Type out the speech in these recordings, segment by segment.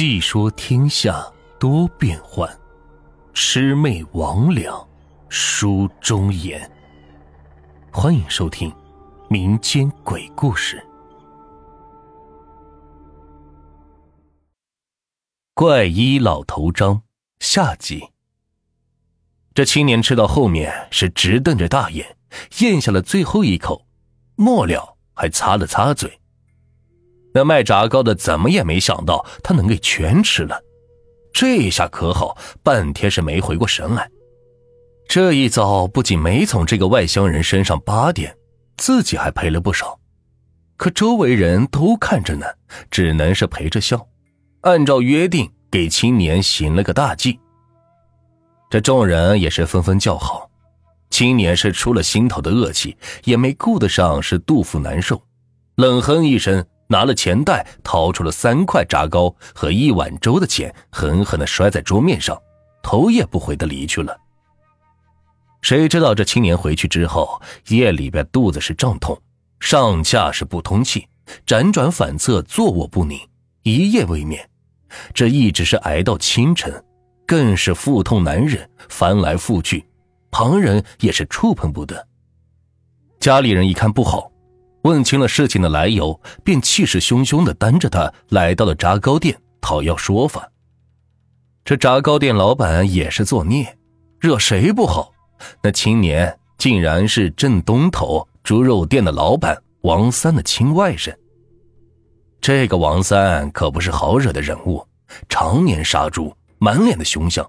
细说天下多变幻，魑魅魍魉书中言。欢迎收听民间鬼故事《怪医老头张》下集。这青年吃到后面是直瞪着大眼，咽下了最后一口，末了还擦了擦嘴。那卖炸糕的怎么也没想到他能给全吃了，这下可好，半天是没回过神来。这一遭不仅没从这个外乡人身上扒点，自己还赔了不少。可周围人都看着呢，只能是陪着笑，按照约定给青年行了个大祭。这众人也是纷纷叫好，青年是出了心头的恶气，也没顾得上是肚腹难受，冷哼一声。拿了钱袋，掏出了三块炸糕和一碗粥的钱，狠狠的摔在桌面上，头也不回的离去了。谁知道这青年回去之后，夜里边肚子是胀痛，上下是不通气，辗转反侧，坐卧不宁，一夜未眠。这一直是挨到清晨，更是腹痛难忍，翻来覆去，旁人也是触碰不得。家里人一看不好。问清了事情的来由，便气势汹汹的担着他来到了炸糕店讨要说法。这炸糕店老板也是作孽，惹谁不好？那青年竟然是镇东头猪肉店的老板王三的亲外甥。这个王三可不是好惹的人物，常年杀猪，满脸的凶相。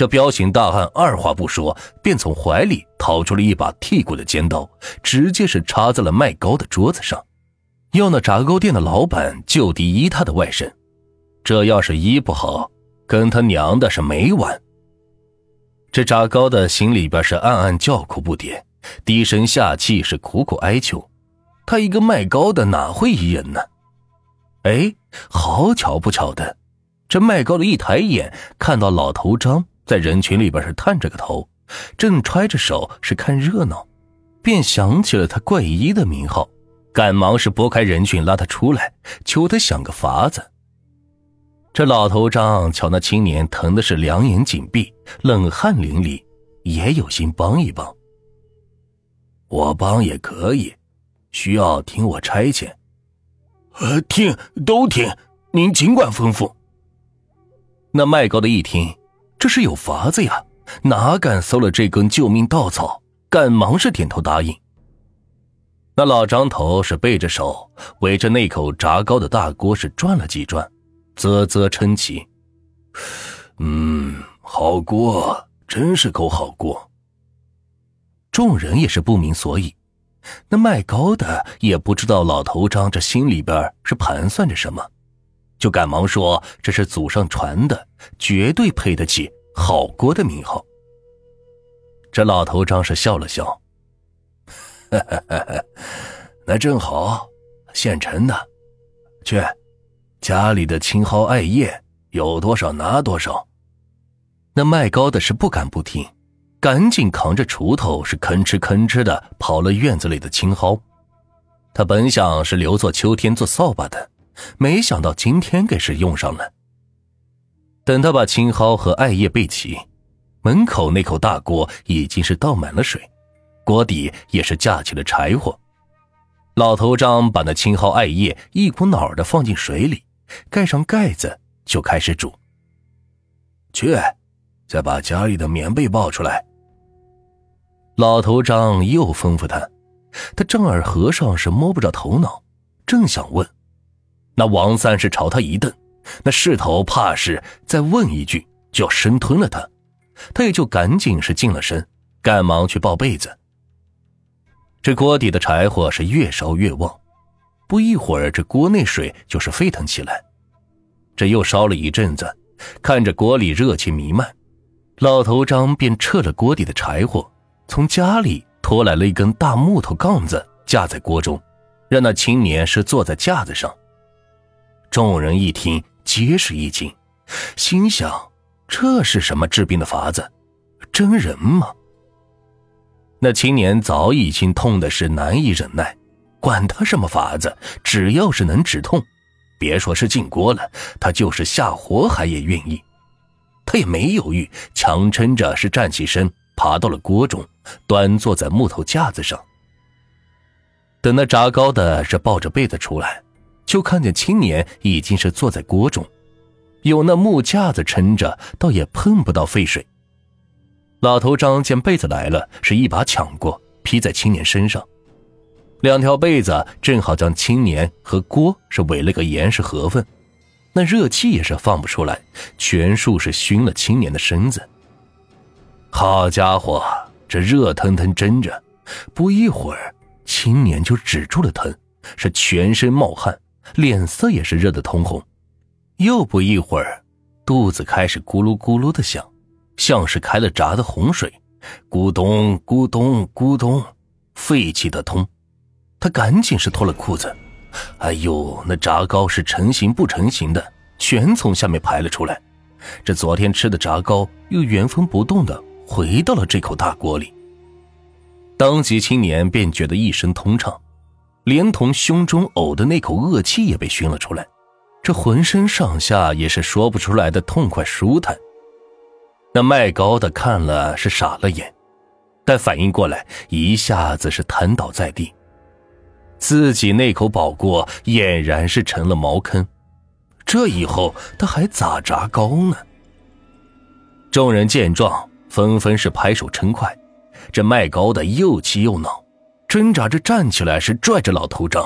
这彪形大汉二话不说，便从怀里掏出了一把剔骨的尖刀，直接是插在了卖糕的桌子上，要那炸糕店的老板就地医他的外甥。这要是医不好，跟他娘的是没完。这炸糕的心里边是暗暗叫苦不迭，低声下气是苦苦哀求。他一个卖糕的哪会医人呢？哎，好巧不巧的，这卖糕的一抬眼看到老头张。在人群里边是探着个头，正揣着手是看热闹，便想起了他怪医的名号，赶忙是拨开人群拉他出来，求他想个法子。这老头张瞧那青年疼的是两眼紧闭，冷汗淋漓，也有心帮一帮。我帮也可以，需要听我差遣。呃，听都听，您尽管吩咐。那卖糕的一听。这是有法子呀，哪敢搜了这根救命稻草？赶忙是点头答应。那老张头是背着手围着那口炸糕的大锅是转了几转，啧啧称奇：“嗯，好锅，真是口好锅。”众人也是不明所以，那卖糕的也不知道老头张这心里边是盘算着什么。就赶忙说：“这是祖上传的，绝对配得起好锅的名号。”这老头张是笑了笑：“那正好，现成的。去，家里的青蒿艾叶有多少拿多少。”那卖糕的是不敢不听，赶紧扛着锄头是吭哧吭哧的刨了院子里的青蒿。他本想是留作秋天做扫把的。没想到今天给是用上了。等他把青蒿和艾叶备齐，门口那口大锅已经是倒满了水，锅底也是架起了柴火。老头张把那青蒿艾叶一股脑的放进水里，盖上盖子就开始煮。去，再把家里的棉被抱出来。老头张又吩咐他，他丈二和尚是摸不着头脑，正想问。那王三是朝他一瞪，那势头怕是再问一句就要生吞了他，他也就赶紧是进了身，赶忙去抱被子。这锅底的柴火是越烧越旺，不一会儿这锅内水就是沸腾起来。这又烧了一阵子，看着锅里热气弥漫，老头张便撤了锅底的柴火，从家里拖来了一根大木头杠子架在锅中，让那青年是坐在架子上。众人一听，皆是一惊，心想：这是什么治病的法子？真人吗？那青年早已经痛的是难以忍耐，管他什么法子，只要是能止痛，别说是进锅了，他就是下火海也愿意。他也没犹豫，强撑着是站起身，爬到了锅中，端坐在木头架子上。等那炸糕的是抱着被子出来，就看见青年已经是坐在锅中，有那木架子撑着，倒也碰不到沸水。老头张见被子来了，是一把抢过，披在青年身上。两条被子正好将青年和锅是围了个严实合缝，那热气也是放不出来，全数是熏了青年的身子。好家伙，这热腾腾蒸着，不一会儿，青年就止住了疼，是全身冒汗，脸色也是热得通红。又不一会儿，肚子开始咕噜咕噜的响，像是开了闸的洪水，咕咚咕咚咕咚，废气的通。他赶紧是脱了裤子，哎呦，那炸糕是成型不成型的，全从下面排了出来。这昨天吃的炸糕又原封不动的回到了这口大锅里。当即青年便觉得一身通畅，连同胸中呕的那口恶气也被熏了出来，这浑身上下也是说不出来的痛快舒坦。那卖糕的看了是傻了眼，但反应过来，一下子是瘫倒在地。自己那口宝锅俨然是成了茅坑，这以后他还咋炸糕呢？众人见状，纷纷是拍手称快。这卖糕的又气又恼，挣扎着站起来，是拽着老头张：“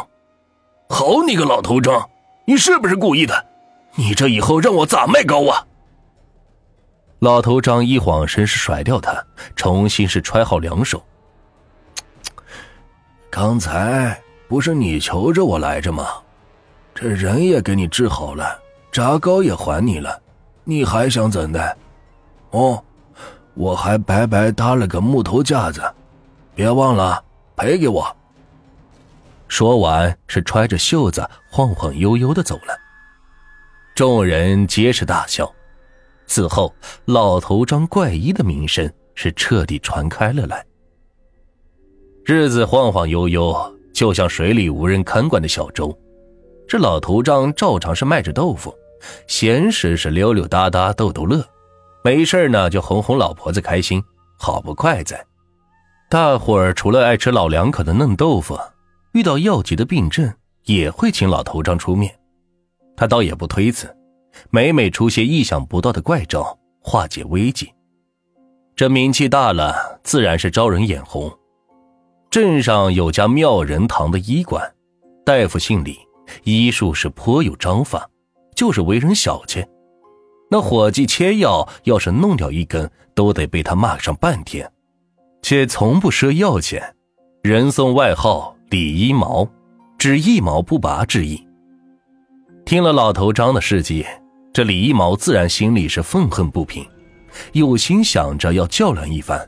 好你个老头张，你是不是故意的？你这以后让我咋卖糕啊？”老头张一晃身是甩掉他，重新是揣好两手。刚才。不是你求着我来着吗？这人也给你治好了，炸糕也还你了，你还想怎的？哦，我还白白搭了个木头架子，别忘了赔给我。说完，是揣着袖子晃晃悠悠的走了。众人皆是大笑。此后，老头张怪医的名声是彻底传开了来。日子晃晃悠悠。就像水里无人看管的小舟，这老头张照常是卖着豆腐，闲时是溜溜达达逗逗乐，没事呢就哄哄老婆子开心，好不快哉。大伙儿除了爱吃老两口的嫩豆腐，遇到要急的病症也会请老头张出面，他倒也不推辞，每每出些意想不到的怪招化解危机，这名气大了，自然是招人眼红。镇上有家妙人堂的医馆，大夫姓李，医术是颇有章法，就是为人小气。那伙计切药，要是弄掉一根，都得被他骂上半天，且从不赊药钱，人送外号“李一毛”，只一毛不拔之意。听了老头张的事迹，这李一毛自然心里是愤恨不平，有心想着要较量一番。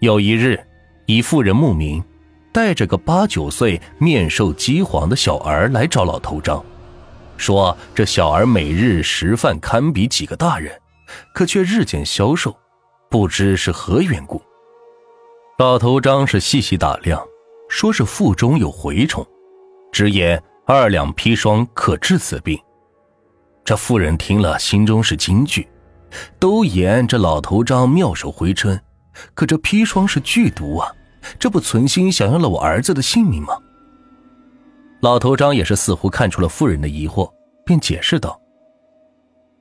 有一日。一妇人慕名，带着个八九岁、面瘦肌黄的小儿来找老头张，说这小儿每日食饭堪比几个大人，可却日渐消瘦，不知是何缘故。老头张是细细打量，说是腹中有蛔虫，直言二两砒霜可治此病。这妇人听了，心中是惊惧，都言这老头张妙手回春，可这砒霜是剧毒啊！这不存心想要了我儿子的性命吗？老头张也是似乎看出了妇人的疑惑，便解释道：“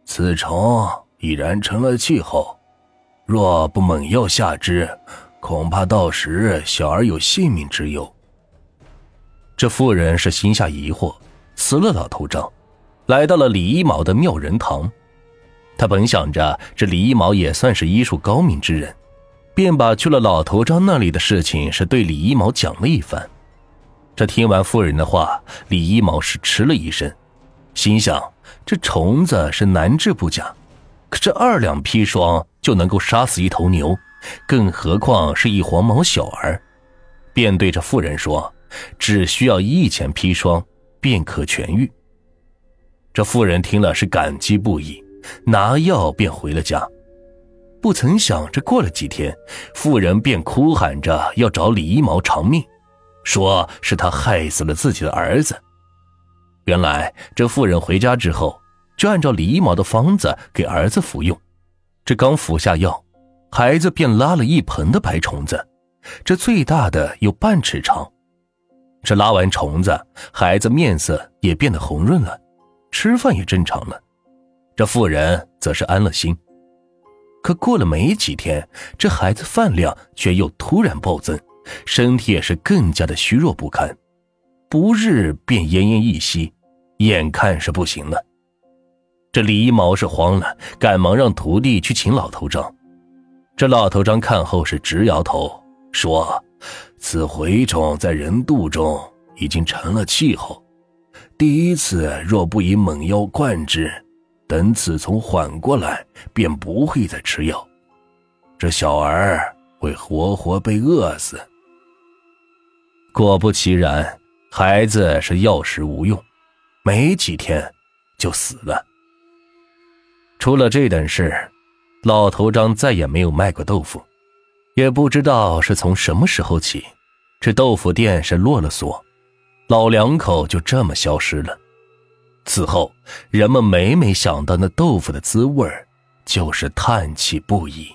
此虫已然成了气候，若不猛药下之，恐怕到时小儿有性命之忧。”这妇人是心下疑惑，辞了老头张，来到了李一毛的妙人堂。他本想着这李一毛也算是医术高明之人。便把去了老头张那里的事情是对李一毛讲了一番。这听完妇人的话，李一毛是吃了一声，心想这虫子是难治不假，可这二两砒霜就能够杀死一头牛，更何况是一黄毛小儿，便对着妇人说：“只需要一钱砒霜便可痊愈。”这妇人听了是感激不已，拿药便回了家。不曾想，这过了几天，妇人便哭喊着要找李一毛偿命，说是他害死了自己的儿子。原来这妇人回家之后，就按照李一毛的方子给儿子服用。这刚服下药，孩子便拉了一盆的白虫子，这最大的有半尺长。这拉完虫子，孩子面色也变得红润了，吃饭也正常了。这妇人则是安了心。可过了没几天，这孩子饭量却又突然暴增，身体也是更加的虚弱不堪，不日便奄奄一息，眼看是不行了。这李一毛是慌了，赶忙让徒弟去请老头章。这老头张看后是直摇头，说：“此蛔虫在人肚中已经成了气候，第一次若不以猛药灌之，等此虫缓过来，便不会再吃药。这小儿会活活被饿死。”果不其然，孩子是药食无用，没几天就死了。出了这等事，老头张再也没有卖过豆腐，也不知道是从什么时候起，这豆腐店是落了锁，老两口就这么消失了。此后，人们每每想到那豆腐的滋味就是叹气不已。